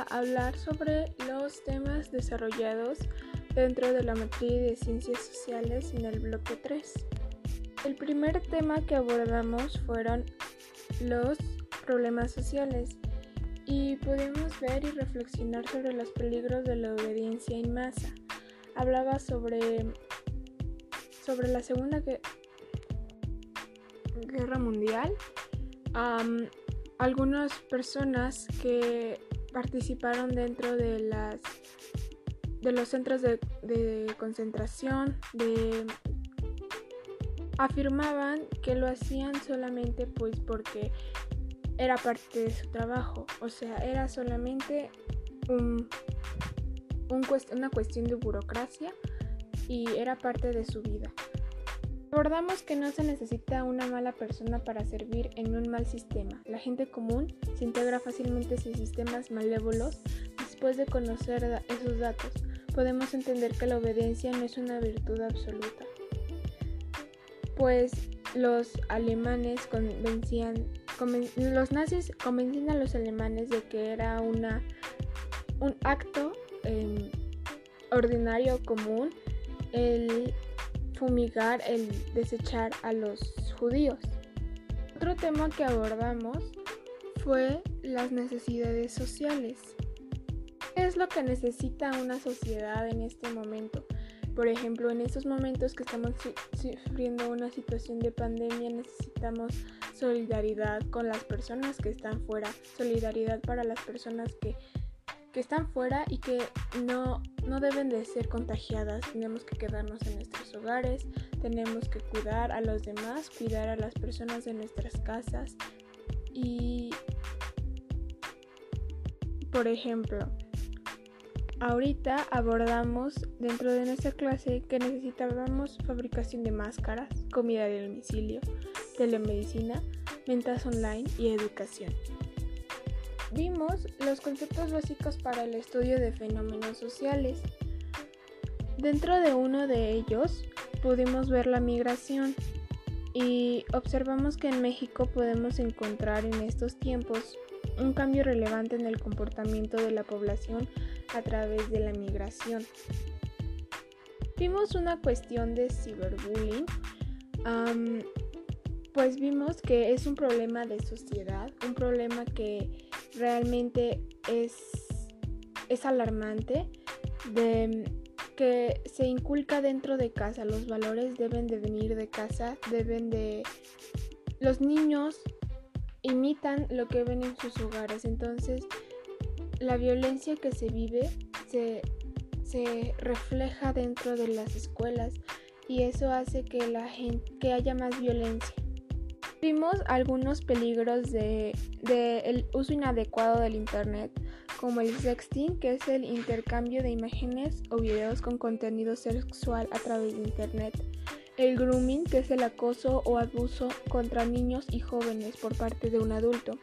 a hablar sobre los temas desarrollados dentro de la materia de ciencias sociales en el bloque 3. El primer tema que abordamos fueron los problemas sociales y pudimos ver y reflexionar sobre los peligros de la obediencia en masa. Hablaba sobre, sobre la Segunda Guerra Mundial. algunas personas que participaron dentro de las de los centros de, concentración de afirmaban que lo hacían solamente pues porque era parte de su trabajo, o sea, era solamente un, una cuestión de burocracia y era parte de su vida. Abordamos que no se necesita una mala persona para servir en un mal sistema. La gente común se integra fácilmente en sistemas malévolos después de conocer esos datos. Podemos entender que la obediencia no es una virtud absoluta pues los alemanes convencían, los nazis convencían a los alemanes de que era una, un acto em, ordinario común el fumigar, el desechar a los judíos. Otro tema que abordamos fue las necesidades sociales. ¿Qué es lo que necesita una sociedad en este momento? Por ejemplo, en estos momentos que estamos sufriendo una situación de pandemia, necesitamos solidaridad con las personas que están fuera, solidaridad para las personas que, están fuera y que no, no deben de ser contagiadas. Tenemos que quedarnos en nuestros hogares, tenemos que cuidar a los demás, cuidar a las personas de nuestras casas y, por ejemplo, Ahorita abordamos dentro de nuestra clase que necesitábamos fabricación de máscaras, comida de domicilio, telemedicina, ventas online y educación. Vimos los conceptos básicos para el estudio de fenómenos sociales. Dentro de uno de ellos pudimos ver la migración y observamos que en México podemos encontrar en estos tiempos un cambio relevante en el comportamiento de la población a través de la migración. Vimos una cuestión de ciberbullying, pues vimos que es un problema de sociedad, un problema que realmente es, es alarmante, de que se inculca dentro de casa, los valores deben de venir de casa, deben de... Los niños imitan lo que ven en sus hogares, entonces la violencia que se vive se, refleja dentro de las escuelas y eso hace que, la gente, que haya más violencia. Vimos algunos peligros del de, el uso inadecuado del Internet, como el sexting, que es el intercambio de imágenes o videos con contenido sexual a través de Internet. El grooming, que es el acoso o abuso contra niños y jóvenes por parte de un adulto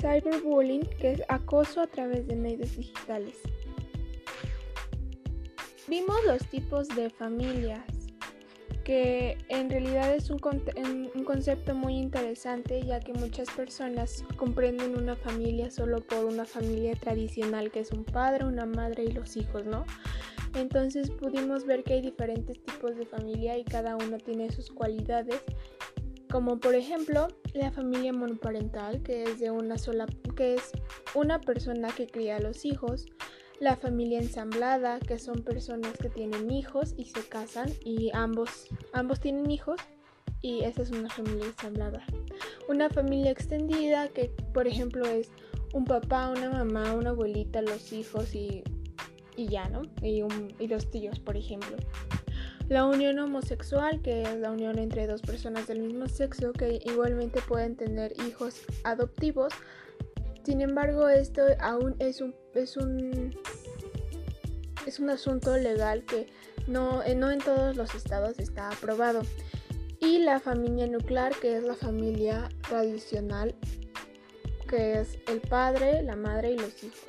cyberbullying, que es acoso a través de medios digitales. Vimos los tipos de familias, que en realidad es un, un, concepto muy interesante ya que muchas personas comprenden una familia solo por una familia tradicional que es un padre, una madre y los hijos, ¿no? Entonces pudimos ver que hay diferentes tipos de familia y cada uno tiene sus cualidades como por ejemplo la familia monoparental, que es de una sola, que es una persona que cría a los hijos, la familia ensamblada, que son personas que tienen hijos y se casan y ambos, ambos tienen hijos y esa es una familia ensamblada. Una familia extendida, que por ejemplo es un papá, una mamá, una abuelita, los hijos y, y ya, ¿no? Y, un, y dos tíos, por ejemplo. La unión homosexual, que es la unión entre dos personas del mismo sexo que igualmente pueden tener hijos adoptivos. Sin embargo, esto aún es un, es un, es un asunto legal que no, eh, no en todos los estados está aprobado. Y la familia nuclear, que es la familia tradicional, que es el padre, la madre y los hijos.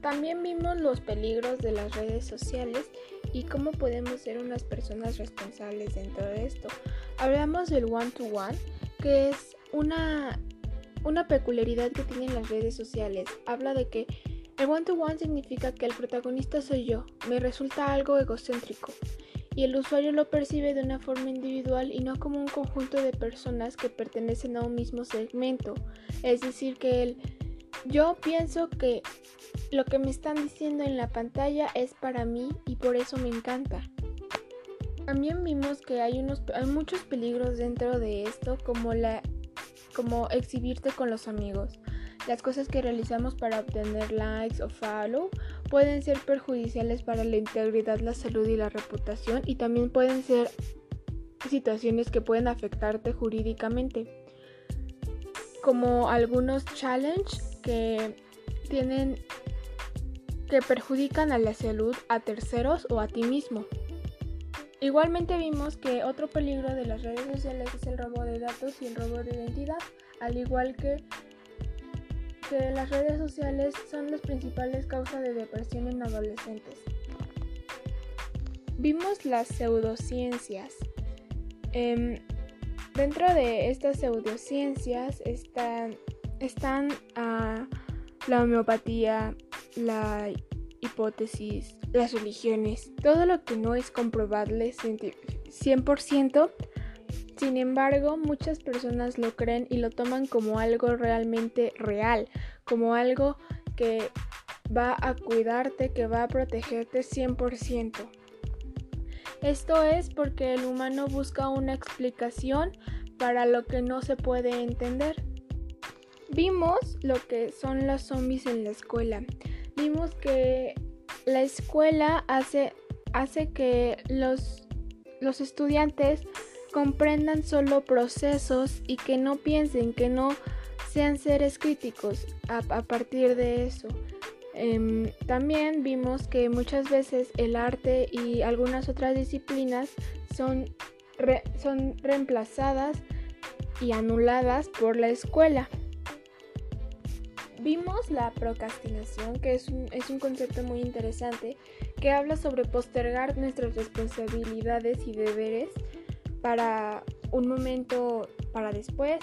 También vimos los peligros de las redes sociales y cómo podemos ser unas personas responsables dentro de esto. Hablamos del one-to-one, que es una, una peculiaridad que tienen las redes sociales. Habla de que el one-to-one significa que el protagonista soy yo, me resulta algo egocéntrico, y el usuario lo percibe de una forma individual y no como un conjunto de personas que pertenecen a un mismo segmento. Es decir, que el yo pienso que lo que me están diciendo en la pantalla es para mí y por eso me encanta. También vimos que hay, unos, hay muchos peligros dentro de esto, como, la, como exhibirte con los amigos. Las cosas que realizamos para obtener likes o follow pueden ser perjudiciales para la integridad, la salud y la reputación y también pueden ser situaciones que pueden afectarte jurídicamente. Como algunos challenge que tienen que perjudican a la salud, a terceros o a ti mismo. Igualmente vimos que otro peligro de las redes sociales es el robo de datos y el robo de identidad, al igual que, que las redes sociales son las principales causas de depresión en adolescentes. Vimos las pseudociencias. Em, dentro de estas pseudociencias están, están ah, la homeopatía, la hipótesis, las religiones, todo lo que no es comprobable 100%. Sin embargo, muchas personas lo creen y lo toman como algo realmente real, como algo que va a cuidarte, que va a protegerte 100%. Esto es porque el humano busca una explicación para lo que no se puede entender. Vimos lo que son los zombies en la escuela. Vimos que la escuela hace, hace que los, los estudiantes comprendan solo procesos y que no piensen, que no sean seres críticos a, partir de eso. Em, también vimos que muchas veces el arte y algunas otras disciplinas son, son reemplazadas y anuladas por la escuela. Vimos la procrastinación, que es un, es un concepto muy interesante, que habla sobre postergar nuestras responsabilidades y deberes para un momento para después.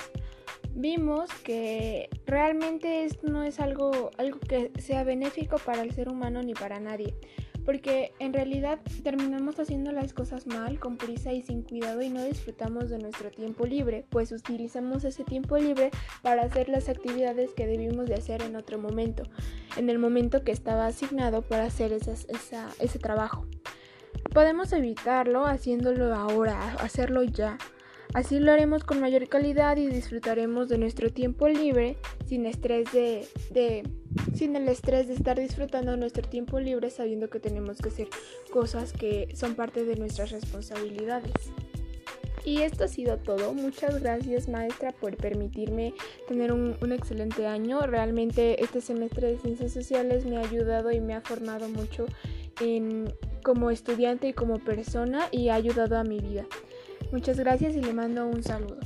Vimos que realmente esto no es algo, algo que sea benéfico para el ser humano ni para nadie porque en realidad terminamos haciendo las cosas mal, con prisa y sin cuidado y no disfrutamos de nuestro tiempo libre, pues utilizamos ese tiempo libre para hacer las actividades que debimos de hacer en otro momento, en el momento que estaba asignado para hacer ese trabajo. Podemos evitarlo haciéndolo ahora, hacerlo ya. Así lo haremos con mayor calidad y disfrutaremos de nuestro tiempo libre sin estrés de, de sin el estrés de estar disfrutando nuestro tiempo libre sabiendo que tenemos que hacer cosas que son parte de nuestras responsabilidades. Y esto ha sido todo. Muchas gracias maestra por permitirme tener un, excelente año. Realmente este semestre de ciencias sociales me ha ayudado y me ha formado mucho en, como estudiante y como persona y ha ayudado a mi vida. Muchas gracias y le mando un saludo.